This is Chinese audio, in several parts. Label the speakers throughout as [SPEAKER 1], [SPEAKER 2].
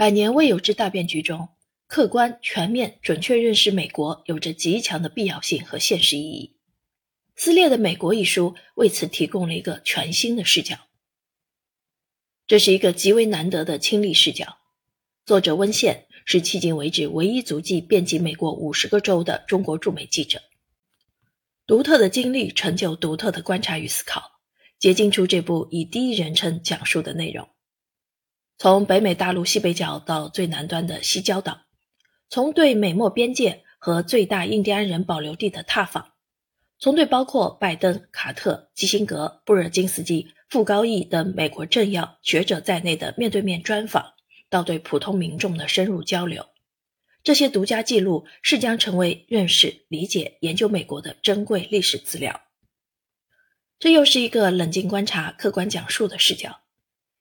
[SPEAKER 1] 百年未有之大变局中，客观、全面、准确认识美国有着极强的必要性和现实意义。《撕裂的美国》一书为此提供了一个全新的视角。这是一个极为难得的亲历视角。作者温宪是迄今为止唯一足迹遍及美国五十个州的中国驻美记者，独特的经历成就独特的观察与思考，结晶出这部以第一人称讲述的内容。从北美大陆西北角到最南端的西礁岛，从对美墨边界和最大印第安人保留地的踏访，从对包括拜登、卡特、基辛格、布尔津斯基。傅高义等美国政要、学者在内的面对面专访，到对普通民众的深入交流，这些独家记录是将成为认识、理解、研究美国的珍贵历史资料。这又是一个冷静观察、客观讲述的视角。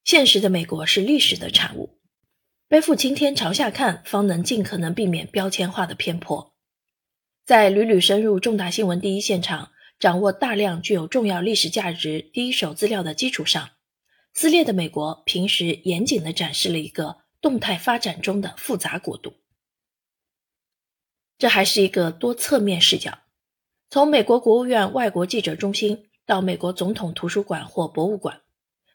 [SPEAKER 1] 现实的美国是历史的产物，背负青天朝下看，方能尽可能避免标签化的偏颇。在屡屡深入重大新闻第一现场。掌握大量具有重要历史价值第一手资料的基础上，撕裂的美国平时严谨地展示了一个动态发展中的复杂国度。这还是一个多侧面视角，从美国国务院外国记者中心到美国总统图书馆或博物馆，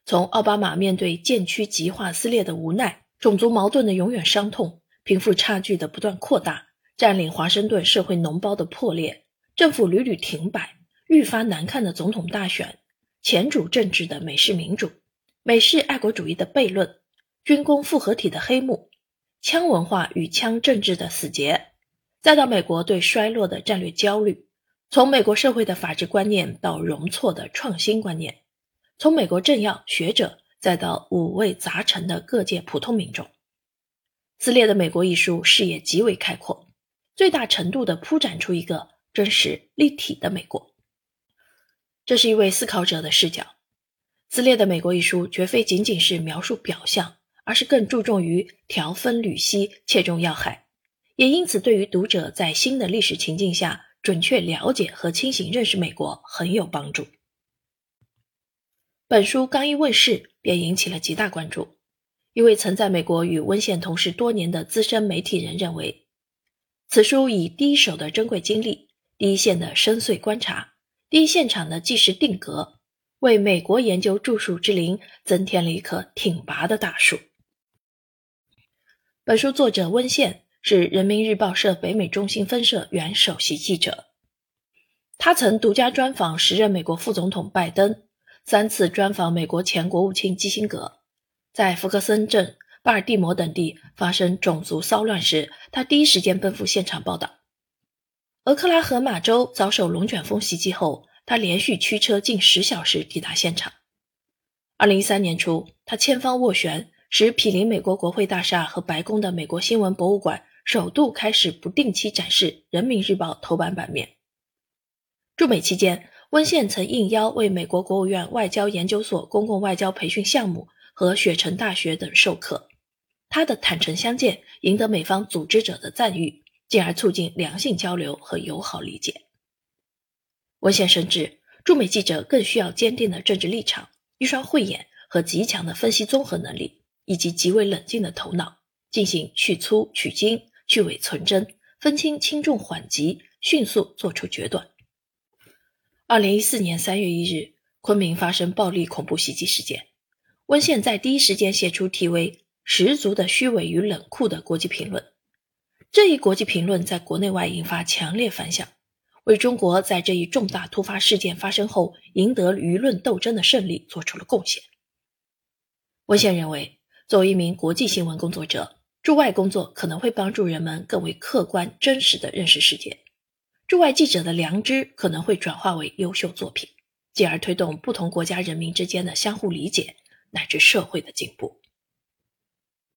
[SPEAKER 1] 从奥巴马面对渐趋极化撕裂的无奈、种族矛盾的永远伤痛、贫富差距的不断扩大、占领华盛顿社会脓包的破裂、政府屡屡停摆。愈发难看的总统大选，前主政治的美式民主，美式爱国主义的悖论，军工复合体的黑幕，枪文化与枪政治的死结，再到美国对衰落的战略焦虑，从美国社会的法治观念到容错的创新观念，从美国政要学者再到五味杂陈的各界普通民众，《撕裂的美国》一书视野极为开阔，最大程度地铺展出一个真实立体的美国。这是一位思考者的视角，《撕裂的美国》一书绝非仅仅是描述表象，而是更注重于条分缕析、切中要害，也因此对于读者在新的历史情境下准确了解和清醒认识美国很有帮助。本书刚一问世，便引起了极大关注。一位曾在美国与温宪同事多年的资深媒体人认为，此书以第一手的珍贵经历、第一线的深邃观察。第一现场的即时定格，为美国研究著述之林增添了一棵挺拔的大树。本书作者温宪是人民日报社北美中心分社原首席记者，他曾独家专访时任美国副总统拜登，三次专访美国前国务卿基辛格。在福克森镇、巴尔的摩等地发生种族骚乱时，他第一时间奔赴现场报道。俄克拉荷马州遭受龙卷风袭击后，他连续驱车近十小时抵达现场。二零一三年初，他千方斡旋，使毗邻美国国会大厦和白宫的美国新闻博物馆首度开始不定期展示《人民日报》头版版面。驻美期间，温宪曾应邀为美国国务院外交研究所公共外交培训项目和雪城大学等授课。他的坦诚相见，赢得美方组织者的赞誉。进而促进良性交流和友好理解。温宪深知，驻美记者更需要坚定的政治立场、一双慧眼和极强的分析综合能力，以及极为冷静的头脑，进行去粗取精、去伪存真，分清轻重缓急，迅速做出决断。二零一四年三月一日，昆明发生暴力恐怖袭击事件，温宪在第一时间写出题为“十足的虚伪与冷酷”的国际评论。这一国际评论在国内外引发强烈反响，为中国在这一重大突发事件发生后赢得舆论斗争的胜利做出了贡献。温宪认为，作为一名国际新闻工作者，驻外工作可能会帮助人们更为客观真实的认识世界，驻外记者的良知可能会转化为优秀作品，进而推动不同国家人民之间的相互理解乃至社会的进步。